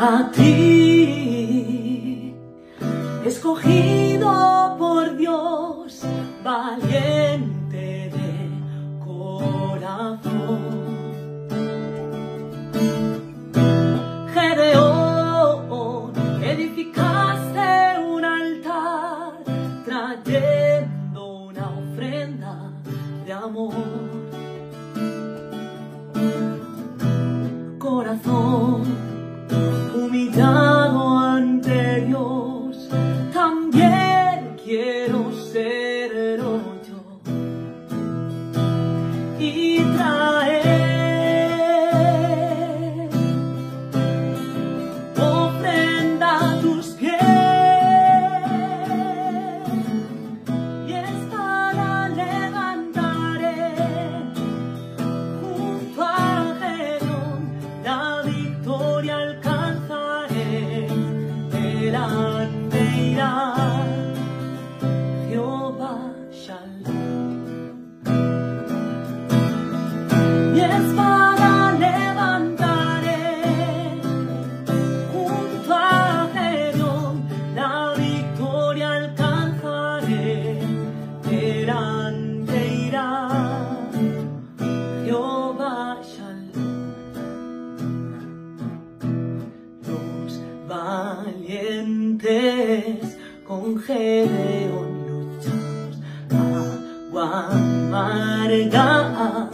A ti, escogido por Dios, valiente de corazón. Gedeón, edificaste un altar trayendo una ofrenda de amor. con Gedeón luchar, agua amarga.